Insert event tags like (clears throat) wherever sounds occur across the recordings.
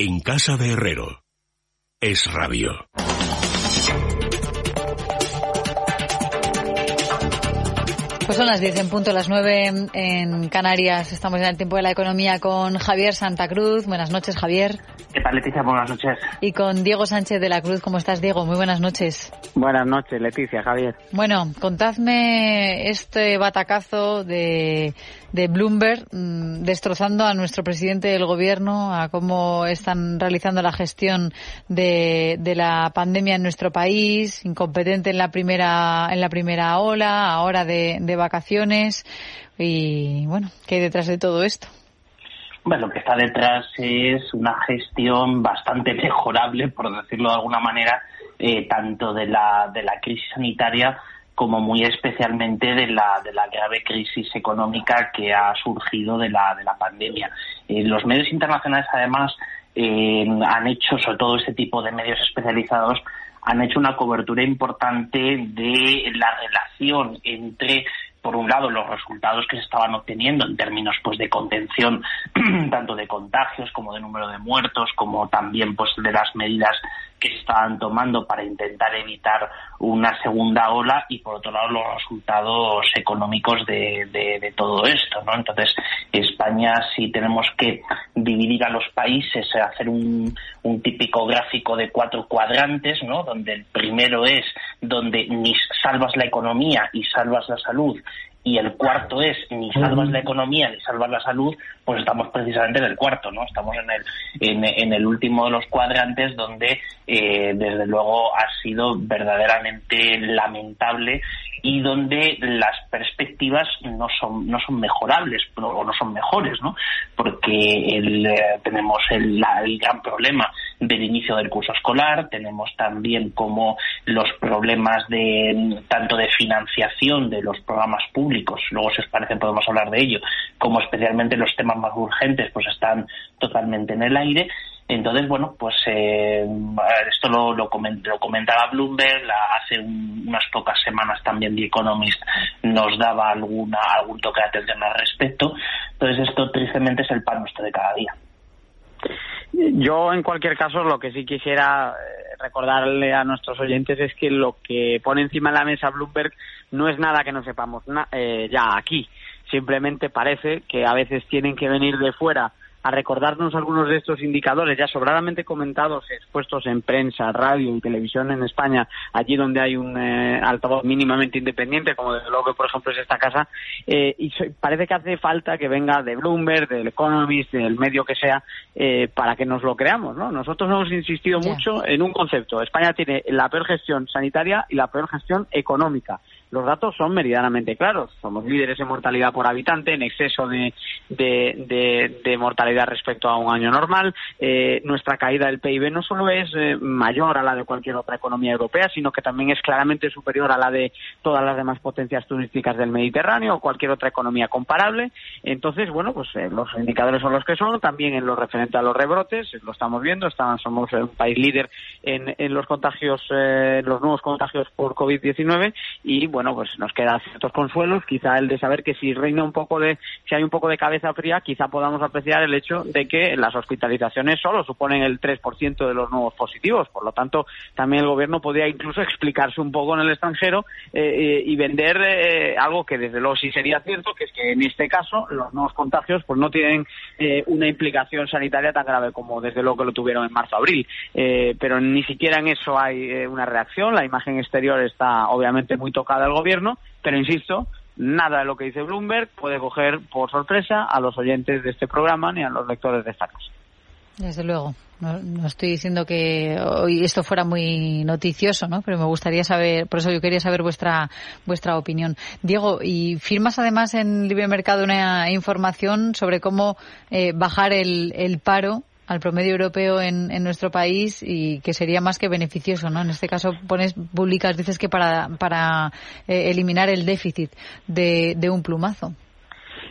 En casa de Herrero. Es radio. Pues son las 10 en punto, las 9 en Canarias. Estamos en el tiempo de la economía con Javier Santa Cruz. Buenas noches, Javier. ¿Qué tal, Leticia? Buenas noches. Y con Diego Sánchez de la Cruz. ¿Cómo estás, Diego? Muy buenas noches. Buenas noches, Leticia, Javier. Bueno, contadme este batacazo de, de Bloomberg mm, destrozando a nuestro presidente del gobierno, a cómo están realizando la gestión de, de la pandemia en nuestro país, incompetente en la primera, en la primera ola, ahora de, de vacaciones. Y bueno, ¿qué hay detrás de todo esto? Bueno, lo que está detrás es una gestión bastante (laughs) mejorable, por decirlo de alguna manera, eh, tanto de la, de la crisis sanitaria como muy especialmente de la, de la grave crisis económica que ha surgido de la, de la pandemia. Eh, los medios internacionales, además, eh, han hecho, sobre todo este tipo de medios especializados, han hecho una cobertura importante de la relación entre por un lado los resultados que se estaban obteniendo en términos pues de contención (clears throat) tanto de contagios como de número de muertos como también pues de las medidas que estaban tomando para intentar evitar una segunda ola y por otro lado los resultados económicos de, de, todo esto no entonces España si tenemos que dividir a los países hacer un, un típico gráfico de cuatro cuadrantes no donde el primero es donde ni salvas la economía y salvas la salud y el cuarto es ni salvas la economía ni salvas la salud, pues estamos precisamente en el cuarto, ¿no? Estamos en el, en, el último de los cuadrantes donde, eh, desde luego, ha sido verdaderamente lamentable y donde las perspectivas no son no son mejorables o no son mejores no porque el, eh, tenemos el, el, gran problema del inicio del curso escolar tenemos también como los problemas de tanto de financiación de los programas públicos luego si os parece podemos hablar de ello como especialmente los temas más urgentes pues están totalmente en el aire entonces, bueno, pues eh, esto lo, lo, comentaba Bloomberg, hace unas pocas semanas también The Economist nos daba alguna algún toque de atención al respecto. Entonces, esto tristemente es el pan nuestro de cada día. Yo, en cualquier caso, lo que sí quisiera eh, recordarle a nuestros oyentes es que lo que pone encima de la mesa Bloomberg no es nada que no sepamos eh, ya aquí. Simplemente parece que a veces tienen que venir de fuera a recordarnos algunos de estos indicadores ya sobradamente comentados, expuestos en prensa, radio y televisión en España, allí donde hay un eh, altavoz mínimamente independiente, como desde luego que por ejemplo es esta casa, eh, y parece que hace falta que venga de Bloomberg, del Economist, del medio que sea, eh, para que nos lo creamos. ¿no? Nosotros hemos insistido mucho en un concepto. España tiene la peor gestión sanitaria y la peor gestión económica los datos son meridianamente claros. Somos líderes en mortalidad por habitante, en exceso de, de, mortalidad respecto a un año normal. Eh, nuestra caída del PIB no solo es eh, mayor a la de cualquier otra economía europea, sino que también es claramente superior a la de todas las demás potencias turísticas del Mediterráneo o cualquier otra economía comparable. Entonces, bueno, pues eh, los indicadores son los que son, también en lo referente a los rebrotes, lo estamos viendo, estamos, somos un país líder en, los contagios, los nuevos contagios por COVID-19 y, pues nos quedan ciertos consuelos, quizá el de saber que si reina un poco de, si hay un poco de cabeza fría, quizá podamos apreciar el hecho de que las hospitalizaciones solo suponen el 3% de los nuevos positivos, por lo tanto, también el gobierno podría incluso explicarse un poco en el extranjero eh, eh, y vender eh, algo que desde luego sí sería cierto, que es que en este caso los nuevos contagios pues no tienen una implicación sanitaria tan grave como desde luego que lo tuvieron en marzo-abril, pero ni siquiera en eso hay una reacción, la imagen exterior está obviamente muy tocada el gobierno, pero insisto, nada de lo que dice Bloomberg puede coger por sorpresa a los oyentes de este programa ni a los lectores de esta casa. Desde luego. No, estoy diciendo que hoy esto fuera muy noticioso, ¿no? Pero me gustaría saber, por eso yo quería saber vuestra vuestra opinión. Diego, y firmas además en Libre Mercado una información sobre cómo eh, bajar el, el paro al promedio europeo en, en, nuestro país y que sería más que beneficioso, ¿no? En este caso pones públicas, dices que para, para eh, eliminar el déficit de, de, un plumazo.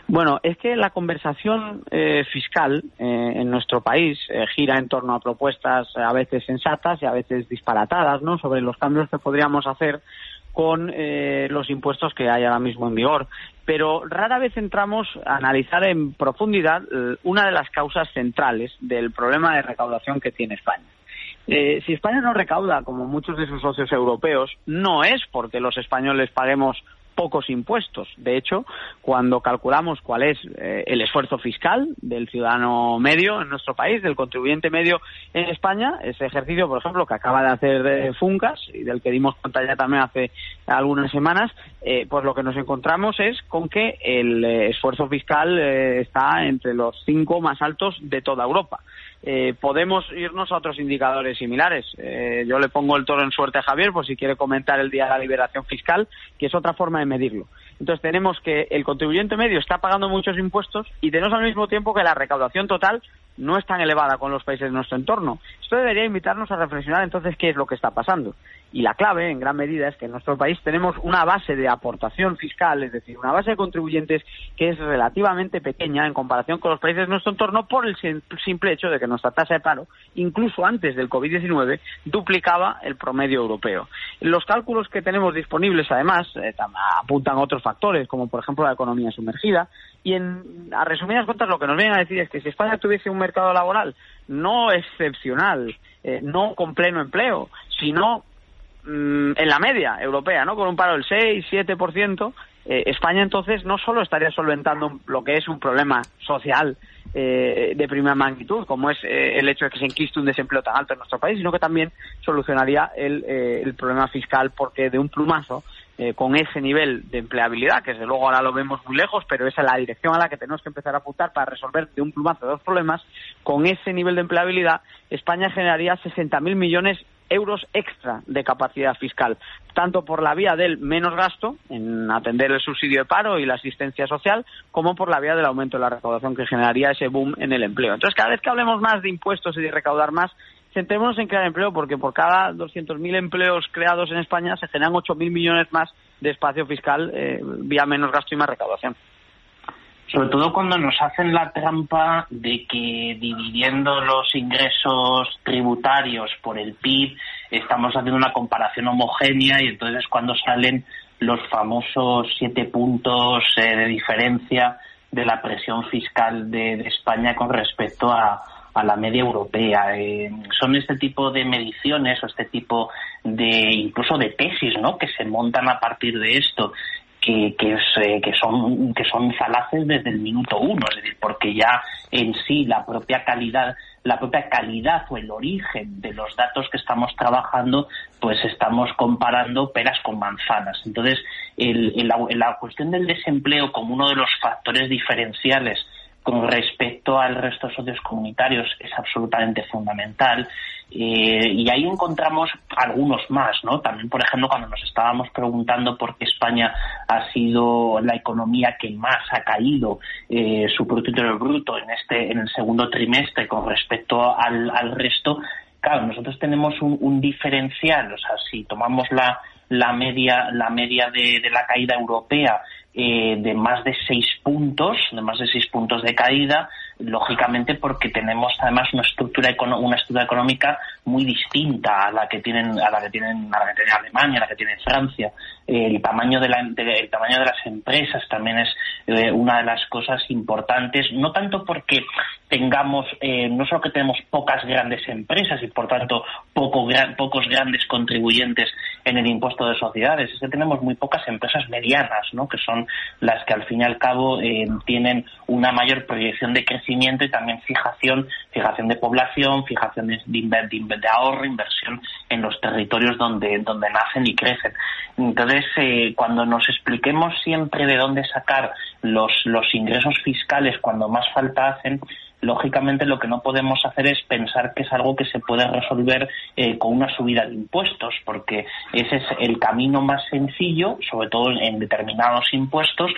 Bueno, es que la conversación eh, fiscal eh, en nuestro país gira en torno a propuestas a veces sensatas y a veces disparatadas, ¿no? Sobre los cambios que podríamos hacer con eh, los impuestos que hay ahora mismo en vigor. Pero rara vez entramos a analizar en profundidad eh, una de las causas centrales del problema de recaudación que tiene España. Eh, si España no recauda, como muchos de sus socios europeos, no es porque los españoles paguemos pocos impuestos. De hecho, cuando calculamos cuál es eh, el esfuerzo fiscal del ciudadano medio en nuestro país, del contribuyente medio en España, ese ejercicio, por ejemplo, que acaba de hacer eh, Funcas y del que dimos cuenta ya también hace algunas semanas, eh, pues lo que nos encontramos es con que el esfuerzo fiscal está entre los cinco más altos de toda Europa. Eh, podemos irnos a otros indicadores similares. Eh, yo le pongo el toro en suerte a Javier por si quiere comentar el día de la liberación fiscal, que es otra forma de medirlo. Entonces tenemos que el contribuyente medio está pagando muchos impuestos y tenemos al mismo tiempo que la recaudación total no es tan elevada con los países de nuestro entorno. Esto debería invitarnos a reflexionar entonces qué es lo que está pasando. Y la clave, en gran medida, es que en nuestro país tenemos una base de aportación fiscal, es decir, una base de contribuyentes que es relativamente pequeña en comparación con los países de nuestro entorno por el simple hecho de que nuestra tasa de paro, incluso antes del COVID-19, duplicaba el promedio europeo. Los cálculos que tenemos disponibles, además, eh, apuntan a otros factores, como por ejemplo la economía sumergida, y en, a resumidas cuentas lo que nos vienen a decir es que si España tuviese un mercado laboral no excepcional, eh, no con pleno empleo, sino mm, en la media europea, ¿no? Con un paro del 6, 7%, eh, España entonces no solo estaría solventando lo que es un problema social eh, de primera magnitud, como es eh, el hecho de que se enquiste un desempleo tan alto en nuestro país, sino que también solucionaría el, el problema fiscal porque de un plumazo con ese nivel de empleabilidad, que desde luego ahora lo vemos muy lejos, pero esa es la dirección a la que tenemos que empezar a apuntar para resolver de un plumazo dos problemas, con ese nivel de empleabilidad, España generaría 60.000 millones euros extra de capacidad fiscal, tanto por la vía del menos gasto en atender el subsidio de paro y la asistencia social, como por la vía del aumento de la recaudación que generaría ese boom en el empleo. Entonces, cada vez que hablemos más de impuestos y de recaudar más, centrémonos en crear empleo, porque por cada 200.000 empleos creados en España se generan 8.000 millones más de espacio fiscal eh, vía menos gasto y más recaudación sobre todo cuando nos hacen la trampa de que dividiendo los ingresos tributarios por el PIB estamos haciendo una comparación homogénea y entonces cuando salen los famosos siete puntos eh, de diferencia de la presión fiscal de, España con respecto a, la media europea. Eh, son este tipo de mediciones o este tipo de incluso de tesis ¿no? que se montan a partir de esto que, que, eh, que, son, que son falaces desde el minuto uno, es decir, porque ya en sí la propia calidad la propia calidad o el origen de los datos que estamos trabajando, pues estamos comparando peras con manzanas. Entonces, el, la cuestión del desempleo como uno de los factores diferenciales con respecto al resto de socios comunitarios es absolutamente fundamental. Eh, y ahí encontramos algunos más, ¿no? También, por ejemplo, cuando nos estábamos preguntando por qué España ha sido la economía que más ha caído eh, su Producto Bruto en este en el segundo trimestre con respecto al, resto, claro, nosotros tenemos un, diferencial, o sea, si tomamos la, la media la media de la caída europea eh, de más de seis puntos, de más de seis puntos de caída, lógicamente porque tenemos además una estructura una estructura económica muy distinta a la que tienen a la que tienen a la que tiene Alemania, a la que tiene Francia. el tamaño de la el tamaño de las empresas también es eh, una de las cosas importantes, no tanto porque tengamos eh, no solo que tenemos pocas grandes empresas y por tanto poco pocos grandes contribuyentes en el impuesto de sociedades, es que tenemos muy pocas empresas medianas, ¿no? que son las que al fin y al cabo eh, tienen una mayor proyección de crecimiento y también fijación, fijación de población, fijación de, de, ahorro, inversión en los territorios donde, donde nacen y crecen. Entonces, eh, cuando nos expliquemos siempre de dónde sacar los, los ingresos fiscales cuando más falta hacen, lógicamente lo que no podemos hacer es pensar que es algo que se puede resolver eh, con una subida de impuestos, porque ese es el camino más sencillo, sobre todo en determinados impuestos,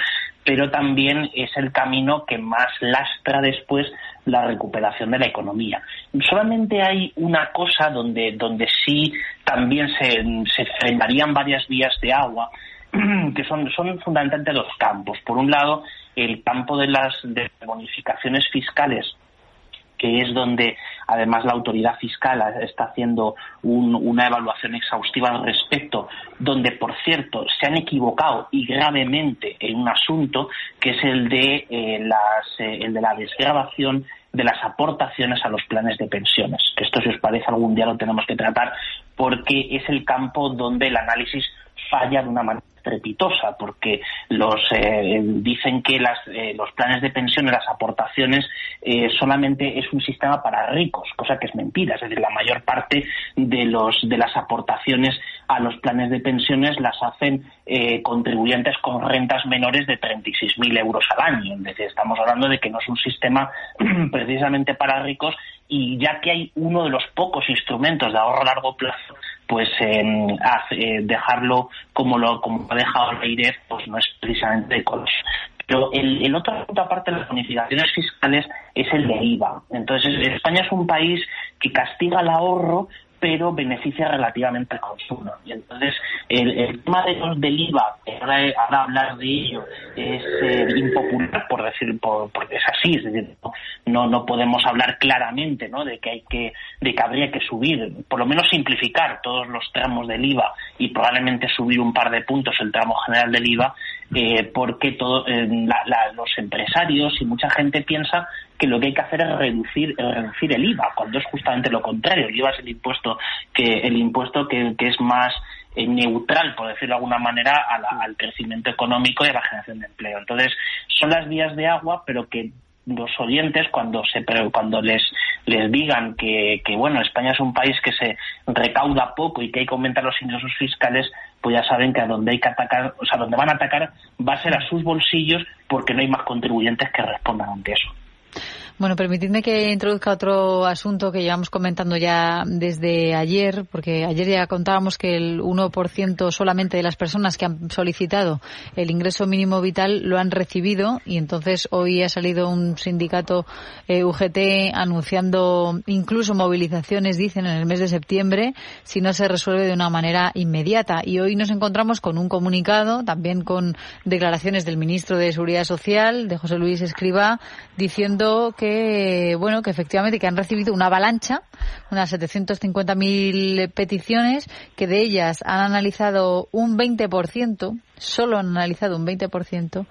pero también es el camino que más lastra después la recuperación de la economía. Solamente hay una cosa donde, donde sí también se, se frenarían varias vías de agua, (clears throat) que son, son fundamentalmente dos campos. Por un lado, el campo de las bonificaciones fiscales que es donde además la autoridad fiscal está haciendo una evaluación exhaustiva al respecto, donde por cierto se han equivocado y gravemente en un asunto que es el de, eh, las, eh, el de la desgrabación de las aportaciones a los planes de pensiones, que esto si os parece algún día lo tenemos que tratar porque es el campo donde el análisis falla de una manera estrepitosa, porque los eh, dicen que las, eh, los planes de pensión y las aportaciones eh, solamente es un sistema para ricos, cosa que es mentira. Es decir, la mayor parte de, los, de las aportaciones a los planes de pensiones las hacen contribuyentes con rentas menores de 36.000 euros al año. Es decir, estamos hablando de que no es un sistema (clears throat) precisamente para ricos y ya que hay uno de los pocos instrumentos de ahorro a largo plazo pues eh, dejarlo como lo como ha dejado el aire pues no es precisamente de color. Pero el, el otro punto aparte de las bonificaciones fiscales es el de IVA. Entonces España es un país que castiga el ahorro pero beneficia relativamente al consumo. Y entonces, el, tema de los del IVA, ahora, hablar de ello es eh, impopular, por decir, porque es así, es decir, no, no podemos hablar claramente ¿no? de que hay que, de que habría que subir, por lo menos simplificar todos los tramos del IVA y probablemente subir un par de puntos el tramo general del IVA, eh, porque todo, eh, los empresarios y mucha gente piensa que lo que hay que hacer es reducir, reducir el IVA, cuando es justamente lo contrario. El IVA es el impuesto que, el impuesto que, es más eh, neutral, por decirlo de alguna manera, al crecimiento económico y a la generación de empleo. Entonces, son las vías de agua, pero que los oyentes cuando se cuando les les digan que, que bueno España es un país que se recauda poco y que hay que aumentar los ingresos fiscales pues ya saben que a donde hay que atacar o sea donde van a atacar va a ser a sus bolsillos porque no hay más contribuyentes que respondan ante eso bueno, permitidme que introduzca otro asunto que llevamos comentando ya desde ayer, porque ayer ya contábamos que el 1% solamente de las personas que han solicitado el ingreso mínimo vital lo han recibido y entonces hoy ha salido un sindicato eh, UGT anunciando incluso movilizaciones, dicen, en el mes de septiembre si no se resuelve de una manera inmediata. Y hoy nos encontramos con un comunicado, también con declaraciones del ministro de Seguridad Social, de José Luis Escriba, diciendo que bueno, que efectivamente que han recibido una avalancha, unas 750.000 peticiones, que de ellas han analizado un 20%, solo han analizado un 20%,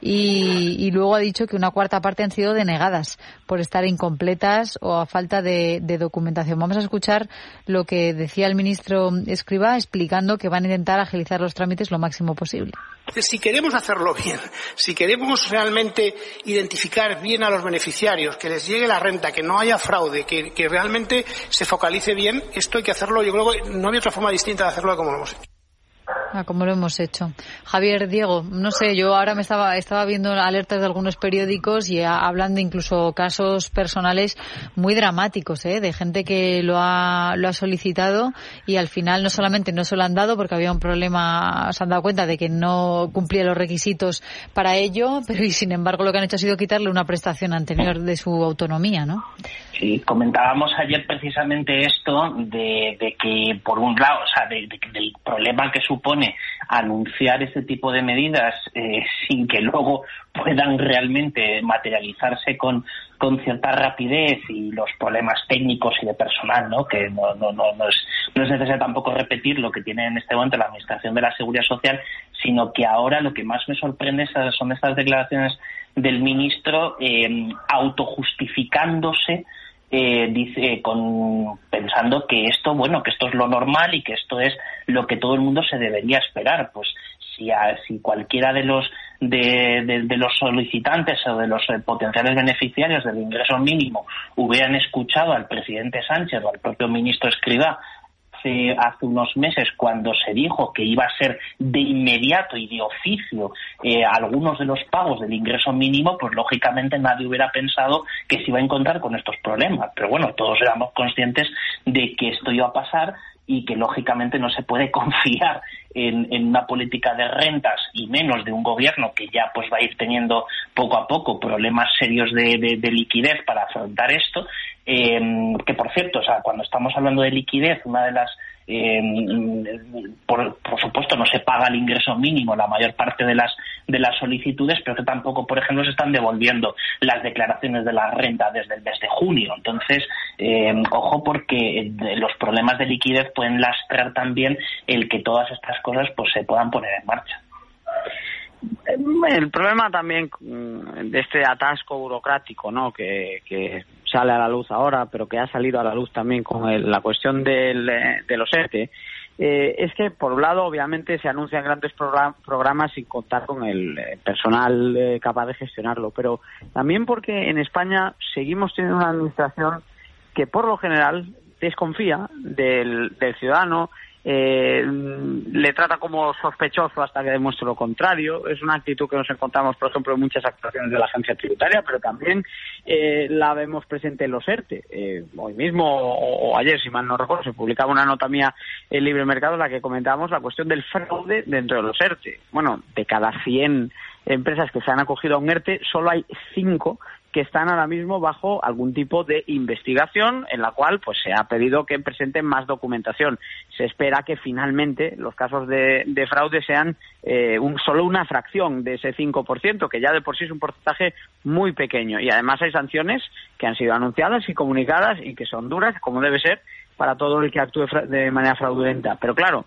y, y luego ha dicho que una cuarta parte han sido denegadas por estar incompletas o a falta de, de documentación. Vamos a escuchar lo que decía el ministro Escriba explicando que van a intentar agilizar los trámites lo máximo posible. Si queremos hacerlo bien, si queremos realmente identificar bien a los beneficiarios, que les llegue la renta, que no haya fraude, que, que realmente se focalice bien, esto hay que hacerlo, yo creo que no hay otra forma distinta de hacerlo como lo hemos hecho. Ah, como lo hemos hecho. Javier, Diego, no sé, yo ahora me estaba, estaba viendo alertas de algunos periódicos y hablando incluso casos personales muy dramáticos, ¿eh? de gente que lo ha, lo ha solicitado y al final no solamente no se lo han dado porque había un problema, se han dado cuenta de que no cumplía los requisitos para ello, pero y sin embargo lo que han hecho ha sido quitarle una prestación anterior de su autonomía, ¿no? Sí, comentábamos ayer precisamente esto de, que, por un lado, o sea, del problema que supone anunciar ese tipo de medidas eh, sin que luego puedan realmente materializarse con, con cierta rapidez y los problemas técnicos y de personal, ¿no? que no, no, no, no, es, no es necesario tampoco repetir lo que tiene en este momento la Administración de la Seguridad Social, sino que ahora lo que más me sorprende son estas declaraciones del ministro eh, autojustificándose eh, dice con pensando que esto bueno que esto es lo normal y que esto es lo que todo el mundo se debería esperar pues si si cualquiera de los de, de, los solicitantes o de los eh, potenciales beneficiarios del ingreso mínimo hubieran escuchado al presidente Sánchez o al propio ministro Escribá hace, unos meses cuando se dijo que iba a ser de inmediato y de oficio eh, algunos de los pagos del ingreso mínimo, pues lógicamente nadie hubiera pensado que se iba a encontrar con estos problemas. Pero bueno, todos éramos conscientes de que esto iba a pasar y que lógicamente no se puede (laughs) confiar en, una política de rentas y menos de un gobierno que ya pues va a ir teniendo poco a poco problemas serios de, liquidez para afrontar esto eh, que por cierto o sea cuando estamos hablando de liquidez una de las eh, por, supuesto no se paga el ingreso mínimo la mayor parte de las de las solicitudes, pero que tampoco, por ejemplo, se están devolviendo las declaraciones de la renta desde el mes de junio. Entonces, eh, ojo porque los problemas de liquidez pueden lastrar también el que todas estas cosas pues se puedan poner en marcha. El problema también mm, de este atasco burocrático, ¿no? Que, sale a la luz ahora, pero que ha salido a la luz también con la cuestión del, de los ERTE, eh, es que, por un lado, obviamente se anuncian grandes programas sin contar con el eh, personal eh, capaz de gestionarlo, pero también porque en España seguimos teniendo una administración que, por lo general, desconfía del ciudadano, eh, le trata como sospechoso hasta que demuestre lo contrario. Es una actitud que nos encontramos, por ejemplo, en muchas actuaciones de la agencia tributaria, pero también eh, la vemos presente en los ERTE. Eh, hoy mismo o, ayer, si mal no recuerdo, se publicaba una nota mía en Libre Mercado en la que comentábamos la cuestión del fraude dentro de los ERTE. Bueno, de cada 100 empresas que se han acogido a un ERTE, solo hay cinco que están ahora mismo bajo algún tipo de investigación en la cual pues se ha pedido que presenten más documentación. Se espera que finalmente los casos de, fraude sean eh, solo una fracción de ese 5%, que ya de por sí es un porcentaje muy pequeño. Y además hay sanciones que han sido anunciadas y comunicadas y que son duras, como debe ser, para todo el que actúe de manera fraudulenta. Pero claro,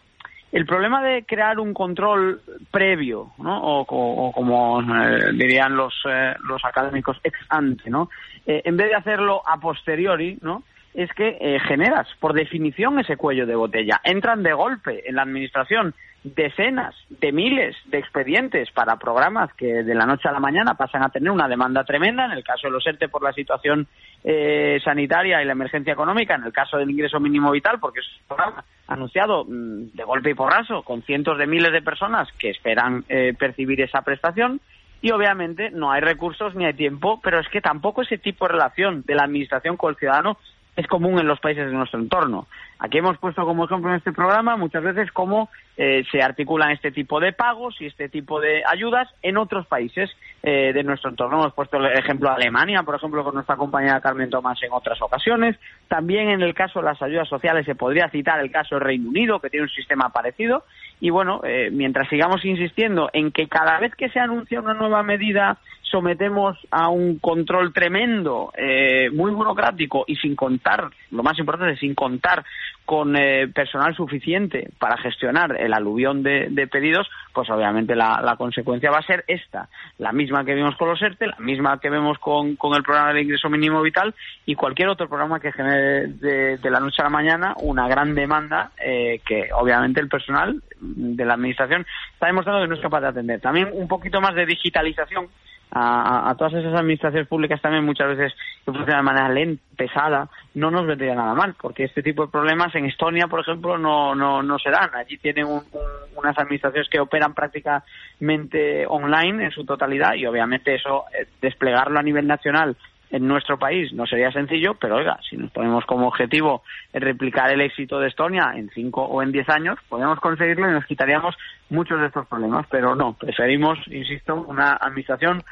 el problema de crear un control previo, ¿no? o, como eh, dirían los, eh, los académicos ex ante, ¿no? Eh, en vez de hacerlo a posteriori, ¿no? es que generas por definición ese cuello de botella. Entran de golpe en la administración decenas de miles de expedientes para programas que de la noche a la mañana pasan a tener una demanda tremenda, en el caso de los ERTE por la situación eh, sanitaria y la emergencia económica, en el caso del ingreso mínimo vital, porque es un programa anunciado mm, de golpe y porrazo con cientos de miles de personas que esperan eh, percibir esa prestación. Y obviamente no hay recursos ni hay tiempo, pero es que tampoco ese tipo de relación de la administración con el ciudadano es común en los países de nuestro entorno. Aquí hemos puesto como ejemplo en este programa muchas veces cómo eh, se articulan este tipo de pagos y este tipo de ayudas en otros países eh, de nuestro entorno. Hemos puesto el ejemplo de Alemania, por ejemplo, con nuestra compañera Carmen Tomás en otras ocasiones. También en el caso de las ayudas sociales se podría citar el caso del Reino Unido, que tiene un sistema parecido. Y bueno, eh, mientras sigamos insistiendo en que cada vez que se anuncia una nueva medida sometemos a un control tremendo, eh, muy burocrático y sin contar, lo más importante, sin contar con eh, personal suficiente para gestionar el aluvión de, pedidos, pues obviamente la, consecuencia va a ser esta, la misma que vimos con los ERTE, la misma que vemos con, con el programa de ingreso mínimo vital y cualquier otro programa que genere de, la noche a la mañana una gran demanda eh, que obviamente el personal de la administración está demostrando que no es capaz de atender. También un poquito más de digitalización a, todas esas administraciones públicas también muchas veces que funcionan de manera lenta, pesada, no nos vendría nada mal, porque este tipo de problemas en Estonia, por ejemplo, no, no, no se dan. Allí tienen unas administraciones que operan prácticamente online en su totalidad y obviamente eso, eh, desplegarlo a nivel nacional en nuestro país no sería sencillo, pero oiga, si nos ponemos como objetivo replicar el éxito de Estonia en cinco o en diez años, podemos conseguirlo y nos quitaríamos muchos de estos problemas, pero no, preferimos, insisto, una administración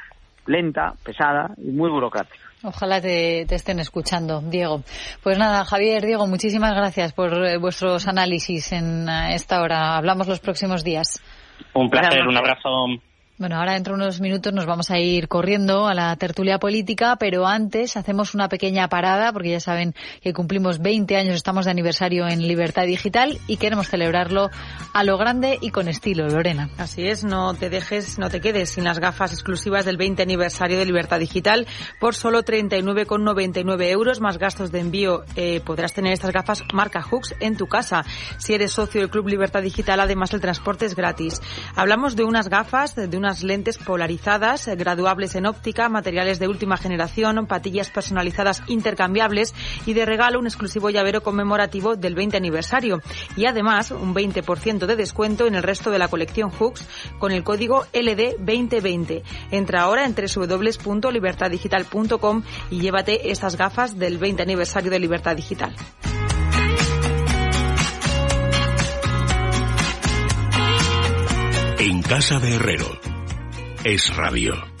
lenta, pesada y muy burocrática. Ojalá te, estén escuchando, Diego. Pues nada, Javier, Diego, muchísimas gracias por eh, vuestros análisis en eh, esta hora. Hablamos los próximos días. Un placer, un abrazo. Bueno, ahora dentro de unos minutos nos vamos a ir corriendo a la tertulia política, pero antes hacemos una pequeña parada porque ya saben que cumplimos 20 años, estamos de aniversario en Libertad Digital y queremos celebrarlo a lo grande y con estilo, Lorena. Así es, no te dejes, no te quedes sin las gafas exclusivas del 20 aniversario de Libertad Digital por solo 39,99 euros más gastos de envío. Eh, podrás tener estas gafas marca Hooks en tu casa. Si eres socio del Club Libertad Digital, además el transporte es gratis. Hablamos de unas gafas, de una unas lentes polarizadas, eh, graduables en óptica, materiales de última generación, patillas personalizadas intercambiables y de regalo un exclusivo llavero conmemorativo del 20 aniversario. Y además un 20% de descuento en el resto de la colección Hooks con el código LD2020. Entra ahora en www.libertaddigital.com y llévate estas gafas del 20 aniversario de Libertad Digital. En casa de Herrero es radio.